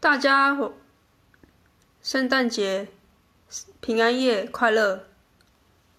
大家圣诞节平安夜快乐！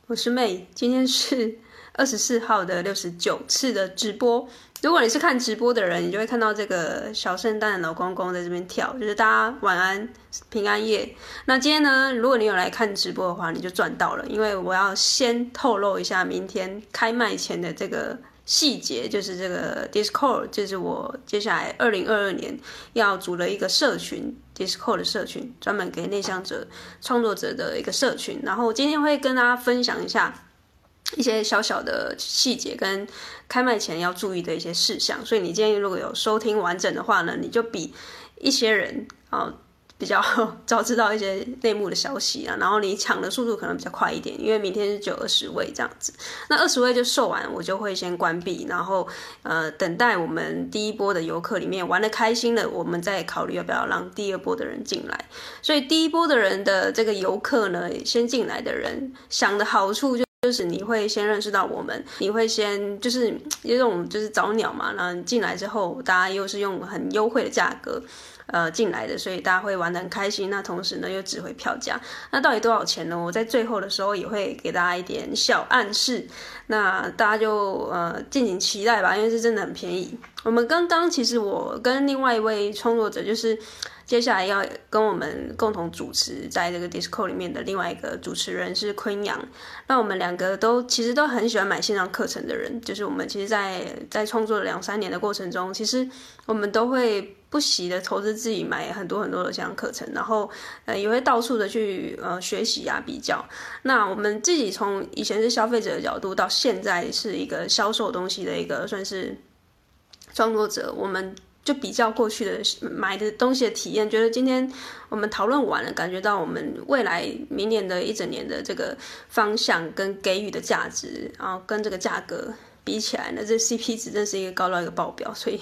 我是妹今天是 二十四号的六十九次的直播。如果你是看直播的人，你就会看到这个小圣诞老公公在这边跳，就是大家晚安平安夜。那今天呢，如果你有来看直播的话，你就赚到了，因为我要先透露一下明天开卖前的这个。细节就是这个 Discord，就是我接下来二零二二年要组了一个社群，Discord 的社群，专门给内向者创作者的一个社群。然后今天会跟大家分享一下一些小小的细节跟开卖前要注意的一些事项。所以你今天如果有收听完整的话呢，你就比一些人啊。比较 早知道一些内幕的消息啊，然后你抢的速度可能比较快一点，因为明天是就二十位这样子，那二十位就售完，我就会先关闭，然后呃等待我们第一波的游客里面玩得开心了，我们再考虑要不要让第二波的人进来。所以第一波的人的这个游客呢，先进来的人想的好处就就是你会先认识到我们，你会先就是有种就是早鸟嘛，然后进来之后，大家又是用很优惠的价格。呃，进来的，所以大家会玩得很开心。那同时呢，又值回票价。那到底多少钱呢？我在最后的时候也会给大家一点小暗示。那大家就呃敬请期待吧，因为是真的很便宜。我们刚刚其实我跟另外一位创作者就是。接下来要跟我们共同主持，在这个 Disco 里面的另外一个主持人是坤阳。那我们两个都其实都很喜欢买线上课程的人，就是我们其实在，在创作两三年的过程中，其实我们都会不惜的投资自己买很多很多的线上课程，然后呃也会到处的去呃学习啊比较。那我们自己从以前是消费者的角度，到现在是一个销售东西的一个算是创作者，我们。就比较过去的买的东西的体验，觉得今天我们讨论完了，感觉到我们未来明年的一整年的这个方向跟给予的价值，然后跟这个价格。比起来呢，这 CP 值真是一个高到一个爆表，所以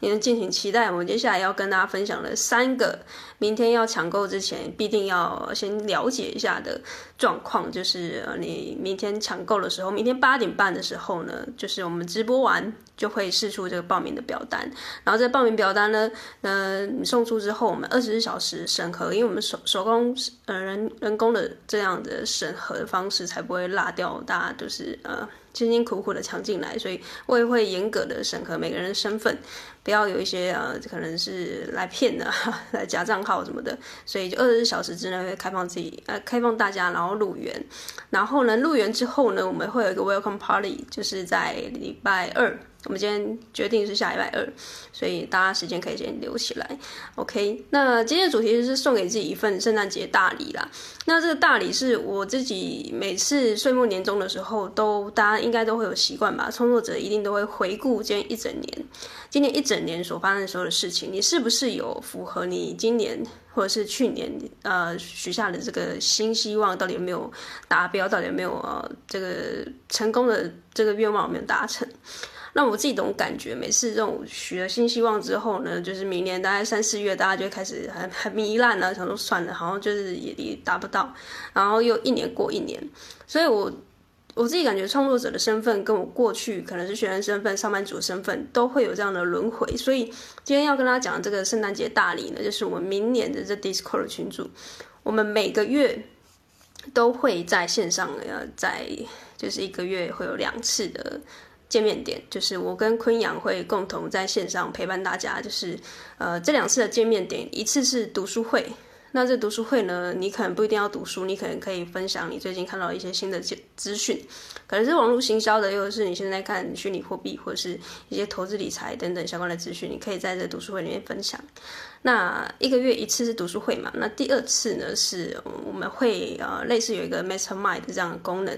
你们敬请期待。我们接下来要跟大家分享的三个，明天要抢购之前必定要先了解一下的状况，就是你明天抢购的时候，明天八点半的时候呢，就是我们直播完就会试出这个报名的表单，然后这报名表单呢，呃，送出之后，我们二十四小时审核，因为我们手手工呃人人工的这样的审核的方式，才不会落掉，大家就是呃。辛辛苦苦的抢进来，所以我也会严格的审核每个人的身份，不要有一些呃可能是来骗的、来假账号什么的。所以就二十四小时之内会开放自己呃开放大家，然后入园。然后呢，入园之后呢，我们会有一个 welcome party，就是在礼拜二。我们今天决定是下礼拜二，所以大家时间可以先留起来。OK，那今天的主题是送给自己一份圣诞节大礼啦。那这个大礼是我自己每次岁末年终的时候都，大家应该都会有习惯吧？创作者一定都会回顾今天一整年，今年一整年所发生的所有的事情，你是不是有符合你今年或者是去年呃许下的这个新希望？到底有没有达标？到底有没有呃这个成功的这个愿望有没有达成？那我自己这种感觉，每次这种许了新希望之后呢，就是明年大概三四月，大家就开始很很糜烂了，想说算了，好像就是也也达不到，然后又一年过一年，所以我我自己感觉创作者的身份跟我过去可能是学生身份、上班族身份都会有这样的轮回，所以今天要跟大家讲这个圣诞节大礼呢，就是我们明年的这 Discord 群组，我们每个月都会在线上，呃，在就是一个月会有两次的。见面点就是我跟坤阳会共同在线上陪伴大家，就是呃这两次的见面点，一次是读书会。那这读书会呢，你可能不一定要读书，你可能可以分享你最近看到一些新的资讯，可能是网络行销的，又是你现在看虚拟货币或者是一些投资理财等等相关的资讯，你可以在这读书会里面分享。那一个月一次是读书会嘛？那第二次呢，是我们会呃类似有一个 Mastermind 这样的功能。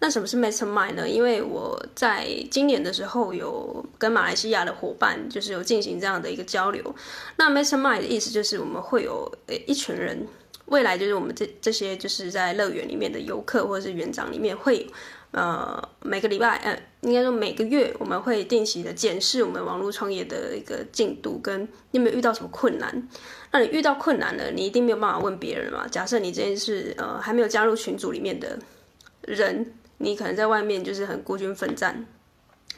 那什么是 Mastermind 呢？因为我在今年的时候有跟马来西亚的伙伴，就是有进行这样的一个交流。那 Mastermind 的意思就是我们会有一群人，未来就是我们这这些就是在乐园里面的游客或者是园长里面会。呃，每个礼拜，呃，应该说每个月，我们会定期的检视我们网络创业的一个进度，跟你有没有遇到什么困难。那你遇到困难了，你一定没有办法问别人嘛？假设你这件事，呃，还没有加入群组里面的人，你可能在外面就是很孤军奋战。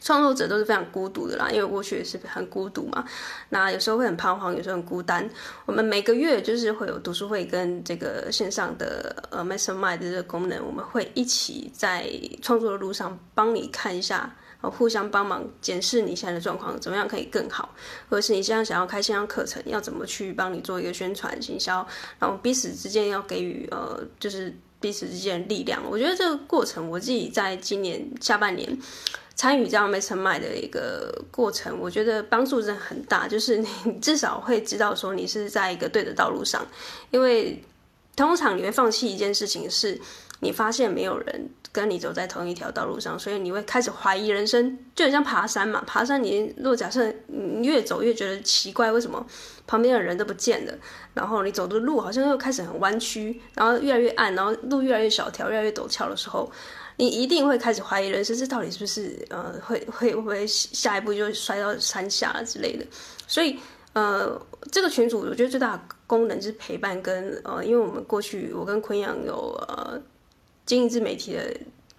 创作者都是非常孤独的啦，因为过去也是很孤独嘛。那有时候会很彷徨，有时候很孤单。我们每个月就是会有读书会跟这个线上的呃 Mastermind 的这个功能，我们会一起在创作的路上帮你看一下，互相帮忙检视你现在的状况，怎么样可以更好，或者是你现在想要开线上课程，要怎么去帮你做一个宣传行销，然后彼此之间要给予呃就是彼此之间的力量。我觉得这个过程，我自己在今年下半年。参与这样没成卖的一个过程，我觉得帮助真的很大。就是你至少会知道说你是在一个对的道路上，因为通常你会放弃一件事情，是你发现没有人跟你走在同一条道路上，所以你会开始怀疑人生。就很像爬山嘛，爬山你若假设你越走越觉得奇怪，为什么旁边的人都不见了？然后你走的路好像又开始很弯曲，然后越来越暗，然后路越来越小条，越来越陡峭的时候。你一定会开始怀疑人生，这到底是不是呃，会会会不会下一步就摔到山下了之类的？所以呃，这个群组我觉得最大的功能就是陪伴跟呃，因为我们过去我跟昆阳有呃经营自媒体的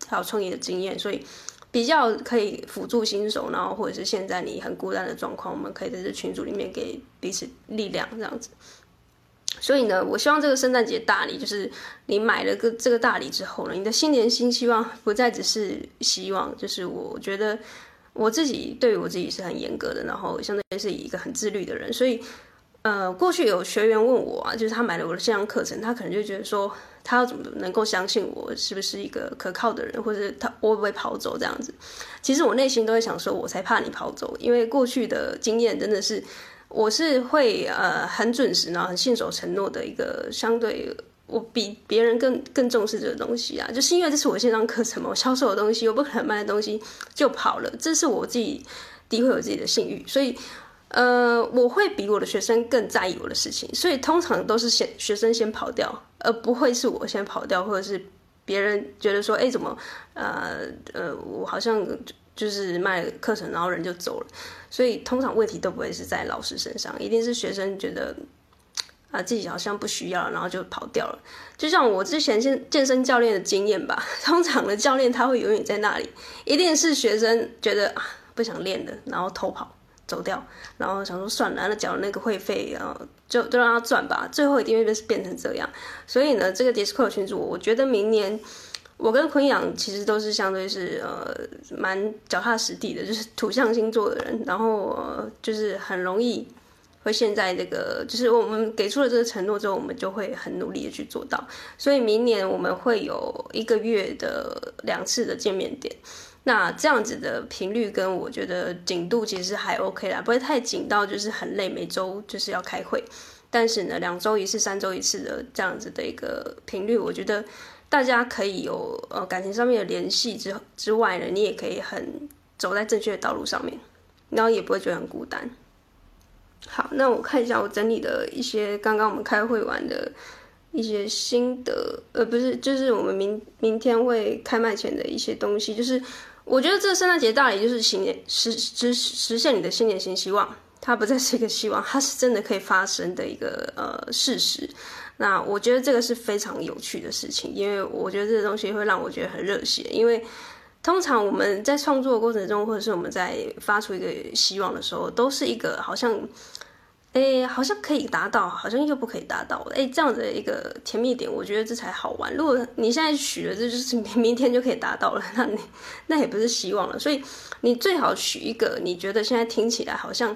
还有创业的经验，所以比较可以辅助新手，然后或者是现在你很孤单的状况，我们可以在这群组里面给彼此力量，这样子。所以呢，我希望这个圣诞节大礼，就是你买了个这个大礼之后呢，你的新年新希望不再只是希望，就是我觉得我自己对我自己是很严格的，然后相对于是一个很自律的人，所以呃，过去有学员问我啊，就是他买了我的线上课程，他可能就觉得说，他要怎么能够相信我是不是一个可靠的人，或者他我会不会跑走这样子？其实我内心都会想说，我才怕你跑走，因为过去的经验真的是。我是会呃很准时，然后很信守承诺的一个相对，我比别人更更重视这个东西啊，就是因为这是我线上课程嘛，我销售的东西，我不可能卖的东西就跑了，这是我自己的确有自己的信誉，所以呃我会比我的学生更在意我的事情，所以通常都是先学生先跑掉，而不会是我先跑掉，或者是别人觉得说，哎怎么呃呃我好像。就是卖课程，然后人就走了，所以通常问题都不会是在老师身上，一定是学生觉得啊自己好像不需要，然后就跑掉了。就像我之前健健身教练的经验吧，通常的教练他会永远在那里，一定是学生觉得啊不想练了，然后偷跑走掉，然后想说算了，那缴了那个会费，然后就就让他赚吧，最后一定会变成这样。所以呢，这个 Discord 群组，我觉得明年。我跟昆阳其实都是相对是呃蛮脚踏实地的，就是土象星座的人，然后、呃、就是很容易会现在这个，就是我们给出了这个承诺之后，我们就会很努力的去做到。所以明年我们会有一个月的两次的见面点，那这样子的频率跟我觉得紧度其实还 OK 啦，不会太紧到就是很累，每周就是要开会。但是呢，两周一次、三周一次的这样子的一个频率，我觉得。大家可以有呃感情上面的联系之之外呢，你也可以很走在正确的道路上面，然后也不会觉得很孤单。好，那我看一下我整理的一些刚刚我们开会完的一些心得，呃，不是，就是我们明明天会开卖前的一些东西。就是我觉得这个圣诞节大礼就是新年实实实现你的新年新希望，它不再是一个希望，它是真的可以发生的一个呃事实。那我觉得这个是非常有趣的事情，因为我觉得这个东西会让我觉得很热血。因为通常我们在创作的过程中，或者是我们在发出一个希望的时候，都是一个好像，哎，好像可以达到，好像又不可以达到，哎，这样的一个甜蜜点，我觉得这才好玩。如果你现在许了，这就是明明天就可以达到了，那你那也不是希望了。所以你最好许一个你觉得现在听起来好像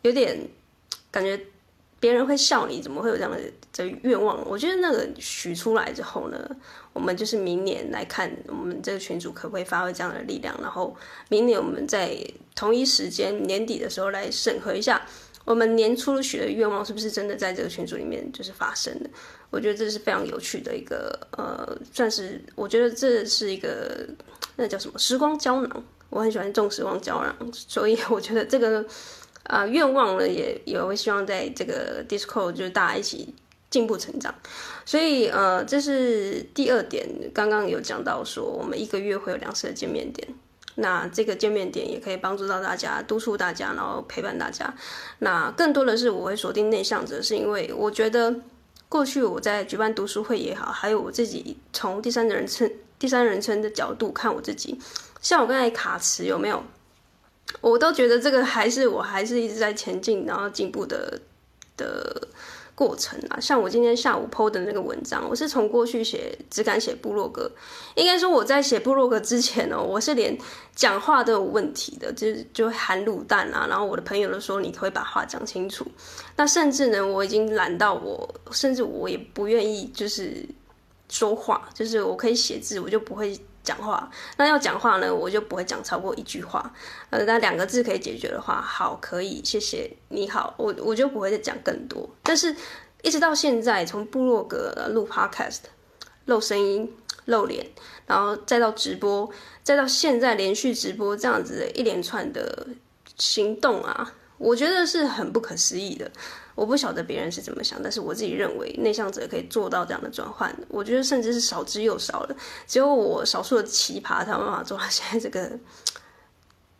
有点感觉。别人会笑你，怎么会有这样的这愿望？我觉得那个许出来之后呢，我们就是明年来看我们这个群组可不可以发挥这样的力量，然后明年我们在同一时间年底的时候来审核一下，我们年初许的愿望是不是真的在这个群组里面就是发生的？我觉得这是非常有趣的一个呃，算是我觉得这是一个那叫什么时光胶囊，我很喜欢种时光胶囊，所以我觉得这个。啊，愿望呢也也会希望在这个 Discord 就是大家一起进步成长，所以呃，这是第二点。刚刚有讲到说，我们一个月会有两次的见面点，那这个见面点也可以帮助到大家，督促大家，然后陪伴大家。那更多的是我会锁定内向者，是因为我觉得过去我在举办读书会也好，还有我自己从第三人称第三人称的角度看我自己，像我刚才卡词有没有？我都觉得这个还是我还是一直在前进，然后进步的的。过程啊，像我今天下午 PO 的那个文章，我是从过去写只敢写部落格，应该说我在写部落格之前哦，我是连讲话都有问题的，就是就含卤蛋啊，然后我的朋友都说你可可以把话讲清楚，那甚至呢，我已经懒到我甚至我也不愿意就是说话，就是我可以写字，我就不会。讲话，那要讲话呢，我就不会讲超过一句话。呃，那两个字可以解决的话，好，可以，谢谢，你好，我我就不会再讲更多。但是，一直到现在，从部落格录 Podcast、露声音、露脸，然后再到直播，再到现在连续直播这样子的一连串的行动啊，我觉得是很不可思议的。我不晓得别人是怎么想，但是我自己认为内向者可以做到这样的转换，我觉得甚至是少之又少了。只有我少数的奇葩才有办法做到现在这个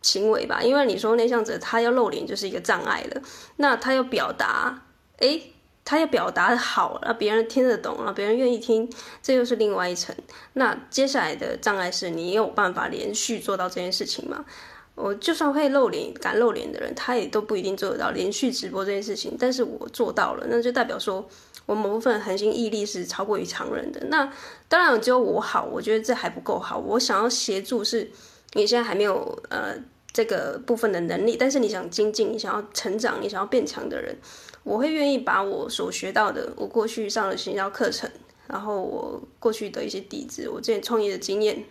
行为吧。因为你说内向者他要露脸就是一个障碍了，那他要表达，诶，他要表达好，让别人听得懂，让别人愿意听，这又是另外一层。那接下来的障碍是你有办法连续做到这件事情吗？我就算会露脸、敢露脸的人，他也都不一定做得到连续直播这件事情。但是我做到了，那就代表说我某部分恒心毅力是超过于常人的。那当然只有我好，我觉得这还不够好。我想要协助是，你现在还没有呃这个部分的能力，但是你想精进，你想要成长，你想要变强的人，我会愿意把我所学到的，我过去上的行销课程，然后我过去的一些底子，我之前创业的经验。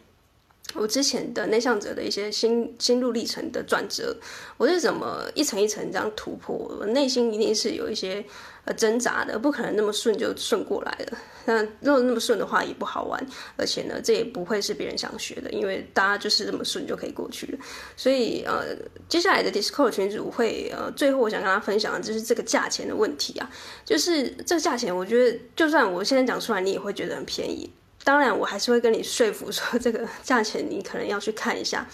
我之前的内向者的一些心心路历程的转折，我是怎么一层一层这样突破？我内心一定是有一些呃挣扎的，不可能那么顺就顺过来了。那如果那么顺的话也不好玩，而且呢，这也不会是别人想学的，因为大家就是这么顺就可以过去了。所以呃，接下来的 Discord 群组会呃，最后我想跟大家分享的就是这个价钱的问题啊，就是这个价钱，我觉得就算我现在讲出来，你也会觉得很便宜。当然，我还是会跟你说服说，这个价钱你可能要去看一下，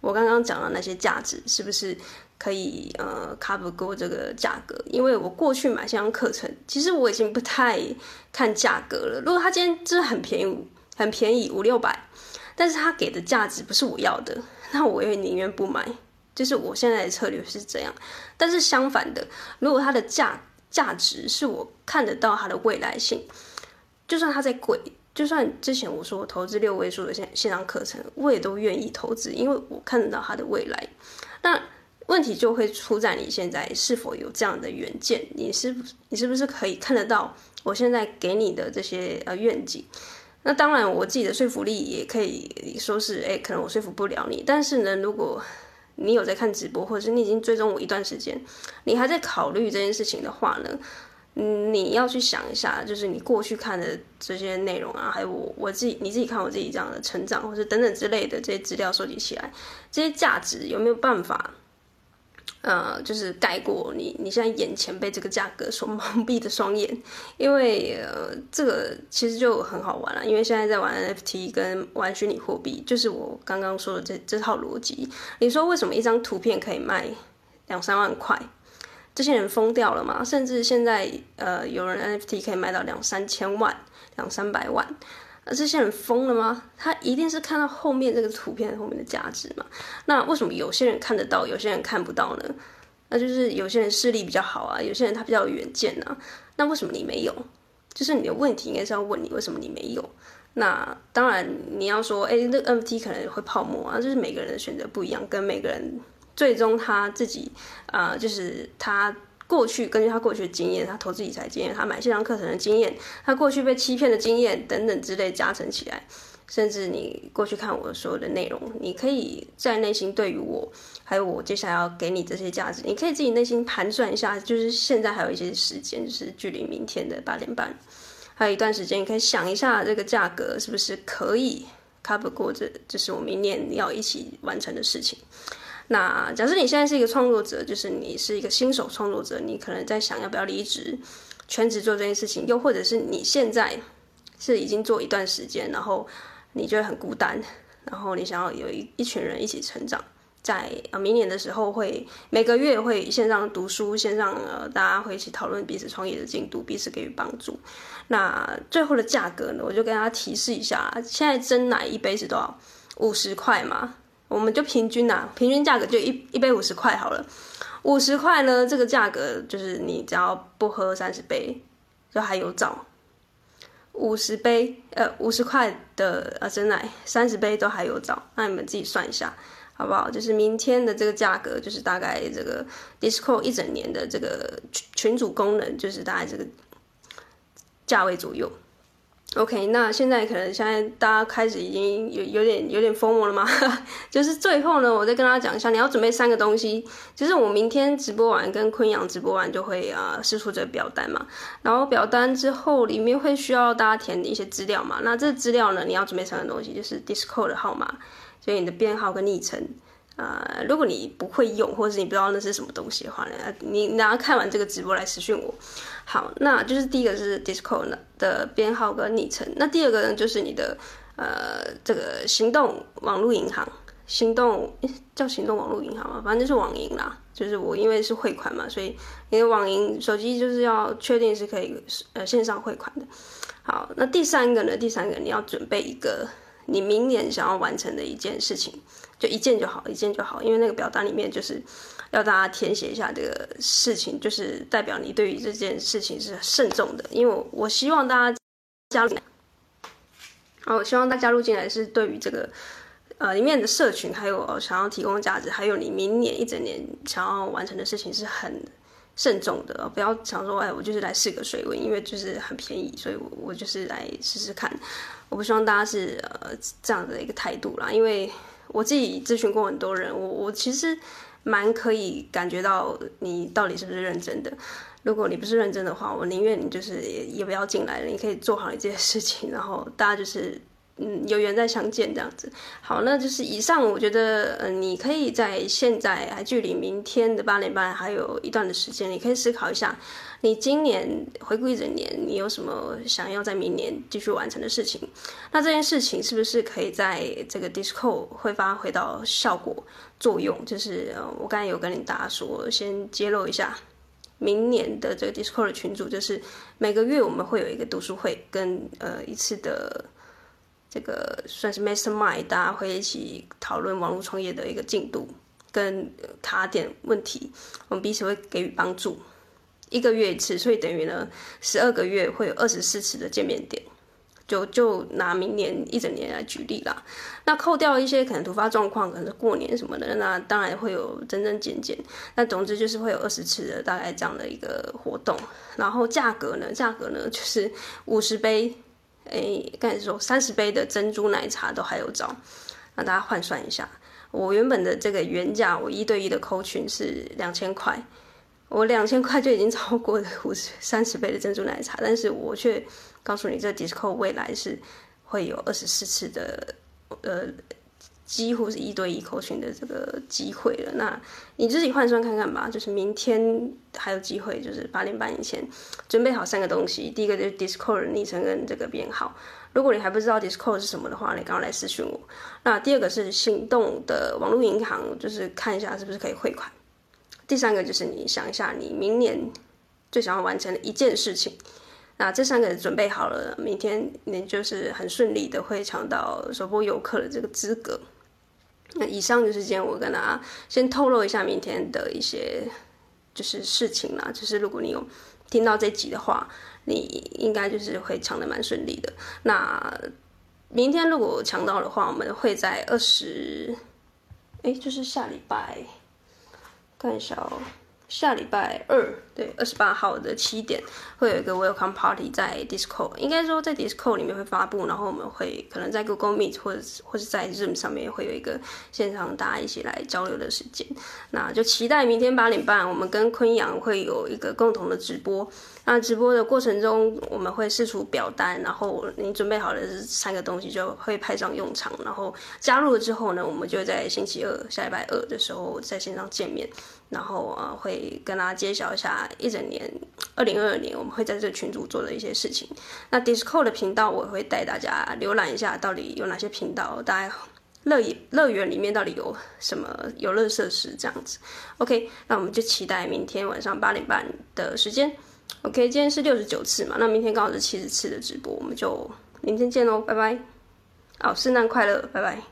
我刚刚讲的那些价值是不是可以呃 cover 过这个价格？因为我过去买线上课程，其实我已经不太看价格了。如果他今天真的很便宜，很便宜五六百，但是他给的价值不是我要的，那我也宁愿不买。就是我现在的策略是这样。但是相反的，如果它的价价值是我看得到它的未来性，就算它再贵。就算之前我说我投资六位数的线线上课程，我也都愿意投资，因为我看得到它的未来。那问题就会出在你现在是否有这样的远见？你是你是不是可以看得到我现在给你的这些呃愿景？那当然，我自己的说服力也可以说是，诶，可能我说服不了你。但是呢，如果你有在看直播，或者是你已经追踪我一段时间，你还在考虑这件事情的话呢？嗯你要去想一下，就是你过去看的这些内容啊，还有我我自己，你自己看我自己这样的成长，或者等等之类的这些资料收集起来，这些价值有没有办法，呃，就是盖过你你现在眼前被这个价格所蒙蔽的双眼？因为呃，这个其实就很好玩了，因为现在在玩 NFT 跟玩虚拟货币，就是我刚刚说的这这套逻辑。你说为什么一张图片可以卖两三万块？这些人疯掉了吗？甚至现在，呃，有人 NFT 可以卖到两三千万、两三百万，那这些人疯了吗？他一定是看到后面这个图片后面的价值嘛？那为什么有些人看得到，有些人看不到呢？那就是有些人视力比较好啊，有些人他比较有远见啊。那为什么你没有？就是你的问题应该是要问你为什么你没有？那当然你要说，哎，那 NFT 可能会泡沫啊，就是每个人的选择不一样，跟每个人。最终他自己，啊、呃，就是他过去根据他过去的经验，他投资理财经验，他买线上课程的经验，他过去被欺骗的经验等等之类加成起来，甚至你过去看我所有的内容，你可以在内心对于我，还有我接下来要给你这些价值，你可以自己内心盘算一下，就是现在还有一些时间，就是距离明天的八点半，还有一段时间，你可以想一下这个价格是不是可以 cover 过这，这是我明年要一起完成的事情。那假设你现在是一个创作者，就是你是一个新手创作者，你可能在想要不要离职，全职做这件事情，又或者是你现在是已经做一段时间，然后你觉得很孤单，然后你想要有一一群人一起成长，在呃明年的时候会每个月会线上读书，线上呃大家会一起讨论彼此创业的进度，彼此给予帮助。那最后的价格呢，我就跟大家提示一下，现在真奶一杯是多少？五十块嘛。我们就平均呐，平均价格就一一杯五十块好了。五十块呢，这个价格就是你只要不喝三十杯，就还有找。五十杯，呃，五十块的呃真奶，三十杯都还有找。那你们自己算一下，好不好？就是明天的这个价格，就是大概这个 Discord 一整年的这个群群主功能，就是大概这个价位左右。OK，那现在可能现在大家开始已经有有点有点疯魔了吗？就是最后呢，我再跟大家讲一下，你要准备三个东西。就是我明天直播完跟昆阳直播完就会啊释出这个表单嘛，然后表单之后里面会需要大家填一些资料嘛。那这资料呢，你要准备三个东西，就是 Discord 的号码，所以你的编号跟昵称。呃，如果你不会用，或者是你不知道那是什么东西的话呢，你然后看完这个直播来私讯我。好，那就是第一个是 Discord 的编号跟昵称，那第二个呢就是你的呃这个行动网络银行，行动叫行动网络银行嘛，反正就是网银啦。就是我因为是汇款嘛，所以你的网银手机就是要确定是可以呃线上汇款的。好，那第三个呢，第三个你要准备一个你明年想要完成的一件事情。就一件就好，一件就好，因为那个表单里面就是要大家填写一下这个事情，就是代表你对于这件事情是慎重的。因为我我希望大家加入，好，我希望大家加入进来是对于这个呃里面的社群，还有想要提供价值，还有你明年一整年想要完成的事情是很慎重的。不要想说，哎，我就是来试个水温，因为就是很便宜，所以我我就是来试试看。我不希望大家是呃这样的一个态度啦，因为。我自己咨询过很多人，我我其实蛮可以感觉到你到底是不是认真的。如果你不是认真的话，我宁愿你就是也也不要进来了。你可以做好一件事情，然后大家就是。嗯，有缘再相见这样子。好，那就是以上。我觉得，呃，你可以在现在还距离明天的八点半还有一段的时间，你可以思考一下，你今年回顾一整年，你有什么想要在明年继续完成的事情？那这件事情是不是可以在这个 Discord 会发挥到效果作用？就是，我刚才有跟你大家说，先揭露一下，明年的这个 Discord 的群组，就是每个月我们会有一个读书会跟呃一次的。这个算是 mastermind，大家会一起讨论网络创业的一个进度跟卡点问题，我们彼此会给予帮助。一个月一次，所以等于呢，十二个月会有二十四次的见面点。就就拿明年一整年来举例啦，那扣掉一些可能突发状况，可能是过年什么的，那当然会有增增减减。那总之就是会有二十次的大概这样的一个活动。然后价格呢，价格呢就是五十杯。哎，刚才说三十杯的珍珠奶茶都还有找，让大家换算一下。我原本的这个原价，我一对一的扣群是两千块，我两千块就已经超过了五十三十杯的珍珠奶茶，但是我却告诉你，这 discount 未来是会有二十四次的，呃。几乎是一对一扣群的这个机会了，那你自己换算看看吧。就是明天还有机会，就是八点半以前准备好三个东西。第一个就是 Discord 昵称跟这个编号，如果你还不知道 Discord 是什么的话，你刚刚来私讯我。那第二个是行动的网络银行，就是看一下是不是可以汇款。第三个就是你想一下你明年最想要完成的一件事情。那这三个准备好了，明天你就是很顺利的会抢到首播游客的这个资格。那以上就是今天我跟大家先透露一下明天的一些就是事情啦，就是如果你有听到这集的话，你应该就是会抢的蛮顺利的。那明天如果抢到的话，我们会在二十，哎，就是下礼拜，看一下哦。下礼拜二，对，二十八号的七点会有一个 Welcome Party 在 Discord，应该说在 Discord 里面会发布，然后我们会可能在 Google Meet 或者或者在 Zoom 上面会有一个现场大家一起来交流的时间，那就期待明天八点半我们跟昆阳会有一个共同的直播。那直播的过程中，我们会释出表单，然后你准备好的这三个东西就会派上用场。然后加入了之后呢，我们就在星期二下礼拜二的时候在线上见面，然后啊会跟大家揭晓一下一整年二零二二年我们会在这个群组做的一些事情。那 Discord 的频道我会带大家浏览一下，到底有哪些频道，大家乐乐园里面到底有什么游乐设施这样子。OK，那我们就期待明天晚上八点半的时间。OK，今天是六十九次嘛，那明天刚好是七十次的直播，我们就明天见喽，拜拜。哦，圣诞快乐，拜拜。